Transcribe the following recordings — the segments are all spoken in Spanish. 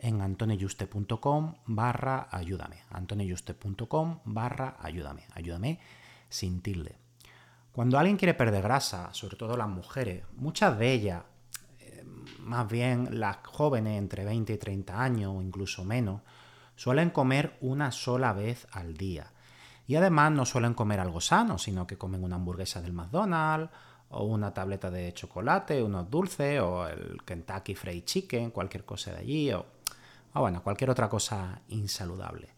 en antoneyuste.com barra ayúdame. antoneyuste.com barra ayúdame. Ayúdame sin tilde. Cuando alguien quiere perder grasa, sobre todo las mujeres, muchas de ellas, eh, más bien las jóvenes entre 20 y 30 años o incluso menos, suelen comer una sola vez al día. Y además no suelen comer algo sano, sino que comen una hamburguesa del McDonald's o una tableta de chocolate, unos dulces o el Kentucky Fried Chicken, cualquier cosa de allí, o bueno, cualquier otra cosa insaludable.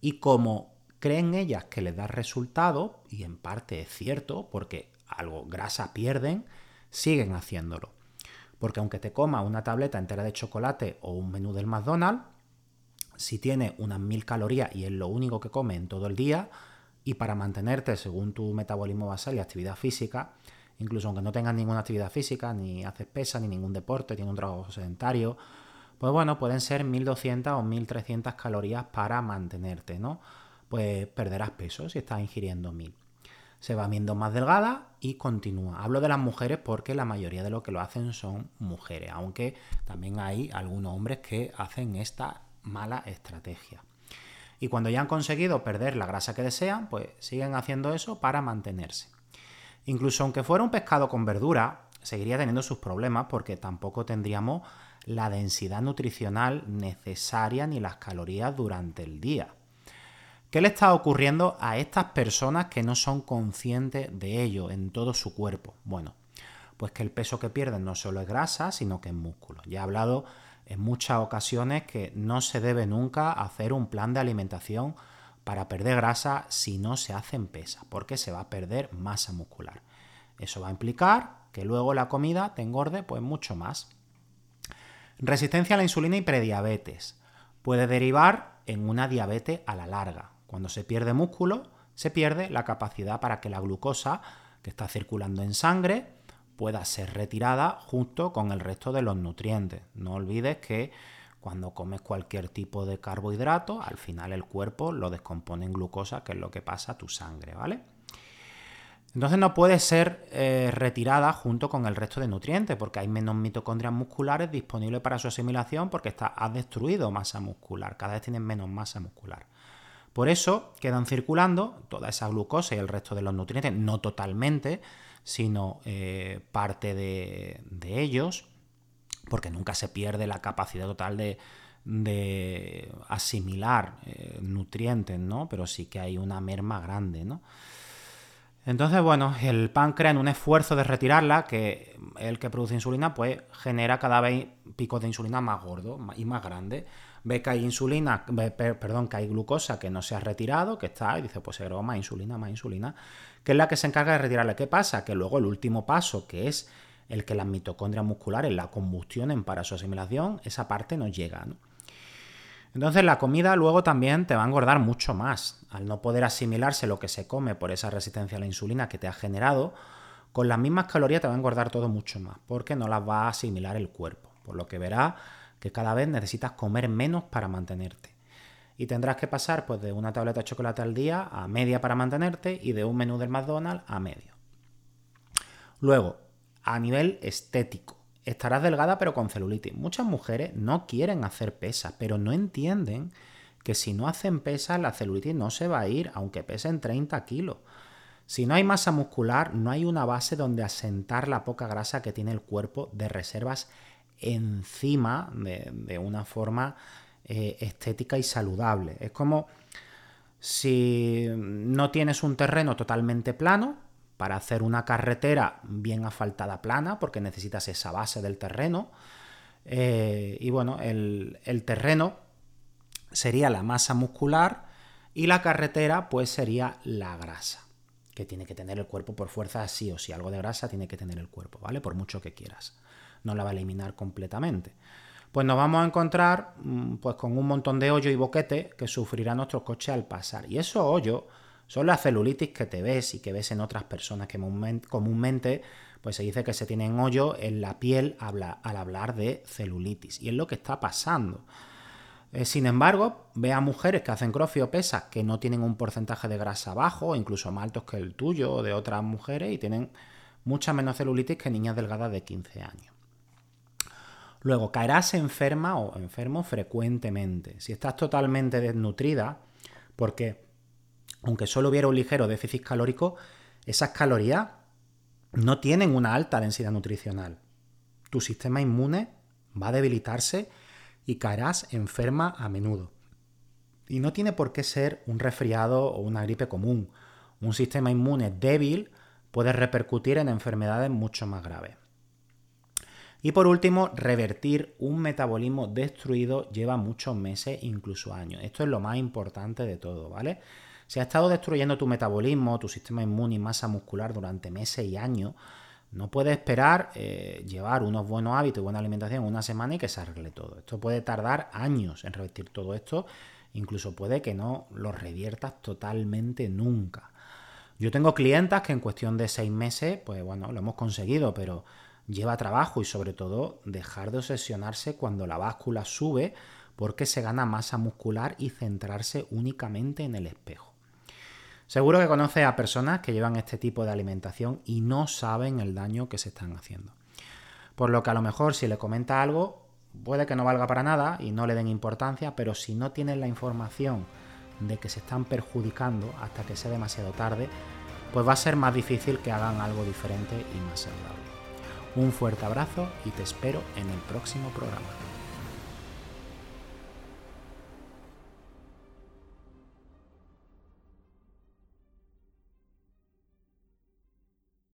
Y como creen ellas que les da resultado, y en parte es cierto, porque algo grasa pierden, siguen haciéndolo. Porque aunque te coma una tableta entera de chocolate o un menú del McDonald's, si tiene unas mil calorías y es lo único que come en todo el día, y para mantenerte según tu metabolismo basal y actividad física, incluso aunque no tengas ninguna actividad física, ni haces pesa, ni ningún deporte, tienes un trabajo sedentario, pues bueno, pueden ser 1200 o 1300 calorías para mantenerte, ¿no? Pues perderás peso si estás ingiriendo 1000. Se va viendo más delgada y continúa. Hablo de las mujeres porque la mayoría de lo que lo hacen son mujeres, aunque también hay algunos hombres que hacen esta mala estrategia. Y cuando ya han conseguido perder la grasa que desean, pues siguen haciendo eso para mantenerse. Incluso aunque fuera un pescado con verdura, seguiría teniendo sus problemas porque tampoco tendríamos la densidad nutricional necesaria ni las calorías durante el día. ¿Qué le está ocurriendo a estas personas que no son conscientes de ello en todo su cuerpo? Bueno, pues que el peso que pierden no solo es grasa, sino que es músculo. Ya he hablado en muchas ocasiones que no se debe nunca hacer un plan de alimentación para perder grasa si no se hace en pesa, porque se va a perder masa muscular. Eso va a implicar que luego la comida te engorde pues mucho más. Resistencia a la insulina y prediabetes. Puede derivar en una diabetes a la larga. Cuando se pierde músculo, se pierde la capacidad para que la glucosa que está circulando en sangre pueda ser retirada junto con el resto de los nutrientes. No olvides que cuando comes cualquier tipo de carbohidrato, al final el cuerpo lo descompone en glucosa, que es lo que pasa a tu sangre, ¿vale? Entonces no puede ser eh, retirada junto con el resto de nutrientes porque hay menos mitocondrias musculares disponibles para su asimilación porque está, ha destruido masa muscular, cada vez tienen menos masa muscular. Por eso quedan circulando toda esa glucosa y el resto de los nutrientes, no totalmente, sino eh, parte de, ellos, porque nunca se pierde la capacidad total de, asimilar eh, nutrientes, ¿no? Pero sí que hay una merma grande, ¿no? Entonces, bueno, el páncreas en un esfuerzo de retirarla, que el que produce insulina, pues genera cada vez picos de insulina más gordos y más grandes. Ve que hay insulina, perdón, que hay glucosa que no se ha retirado, que está, y dice, pues se más insulina, más insulina, que es la que se encarga de retirarla. ¿Qué pasa? Que luego el último paso, que es el que las mitocondrias musculares la combustionen para su asimilación, esa parte no llega, ¿no? Entonces la comida luego también te va a engordar mucho más. Al no poder asimilarse lo que se come por esa resistencia a la insulina que te ha generado, con las mismas calorías te va a engordar todo mucho más, porque no las va a asimilar el cuerpo. Por lo que verás que cada vez necesitas comer menos para mantenerte. y tendrás que pasar pues, de una tableta de chocolate al día a media para mantenerte y de un menú del McDonald's a medio. Luego, a nivel estético, estarás delgada pero con celulitis. Muchas mujeres no quieren hacer pesas, pero no entienden que si no hacen pesas la celulitis no se va a ir, aunque pesen 30 kilos. Si no hay masa muscular, no hay una base donde asentar la poca grasa que tiene el cuerpo de reservas encima de, una forma eh, estética y saludable. Es como si no tienes un terreno totalmente plano, para hacer una carretera bien asfaltada plana, porque necesitas esa base del terreno. Eh, y bueno, el, terreno sería la masa muscular y la carretera pues sería la grasa, que tiene que tener el cuerpo por fuerza sí o sí. Algo de grasa tiene que tener el cuerpo, ¿vale? Por mucho que quieras. No la va a eliminar completamente. Pues nos vamos a encontrar mm, pues con un montón de hoyo y boquete que sufrirá nuestro coche al pasar. Y esos hoyos son las celulitis que te ves y que ves en otras personas que comúnmente pues se dice que se tienen hoyo en la piel al hablar de celulitis. Y es lo que está pasando. Eh, sin embargo, ve a mujeres que hacen crossfit o pesas que no tienen un porcentaje de grasa bajo, incluso más altos que el tuyo o de otras mujeres, y tienen mucha menos celulitis que niñas delgadas de 15 años. Luego, caerás enferma o enfermo frecuentemente. Si estás totalmente desnutrida, porque aunque solo hubiera un ligero déficit calórico, esas calorías no tienen una alta densidad nutricional. Tu sistema inmune va a debilitarse y caerás enferma a menudo. Y no tiene por qué ser un resfriado o una gripe común. Un sistema inmune débil puede repercutir en enfermedades mucho más graves. Y por último, revertir un metabolismo destruido lleva muchos meses, incluso años. Esto es lo más importante de todo, ¿vale? Si has estado destruyendo tu metabolismo, tu sistema inmune y masa muscular durante meses y años, no puedes esperar eh, llevar unos buenos hábitos y buena alimentación una semana y que se arregle todo. Esto puede tardar años en revertir todo esto, incluso puede que no lo reviertas totalmente nunca. Yo tengo clientas que en cuestión de seis meses, pues bueno, lo hemos conseguido, pero lleva trabajo y sobre todo dejar de obsesionarse cuando la báscula sube porque se gana masa muscular y centrarse únicamente en el espejo. Seguro que conoces a personas que llevan este tipo de alimentación y no saben el daño que se están haciendo. Por lo que a lo mejor si le comenta algo, puede que no valga para nada y no le den importancia, pero si no tienen la información de que se están perjudicando hasta que sea demasiado tarde, pues va a ser más difícil que hagan algo diferente y más saludable. Un fuerte abrazo y te espero en el próximo programa.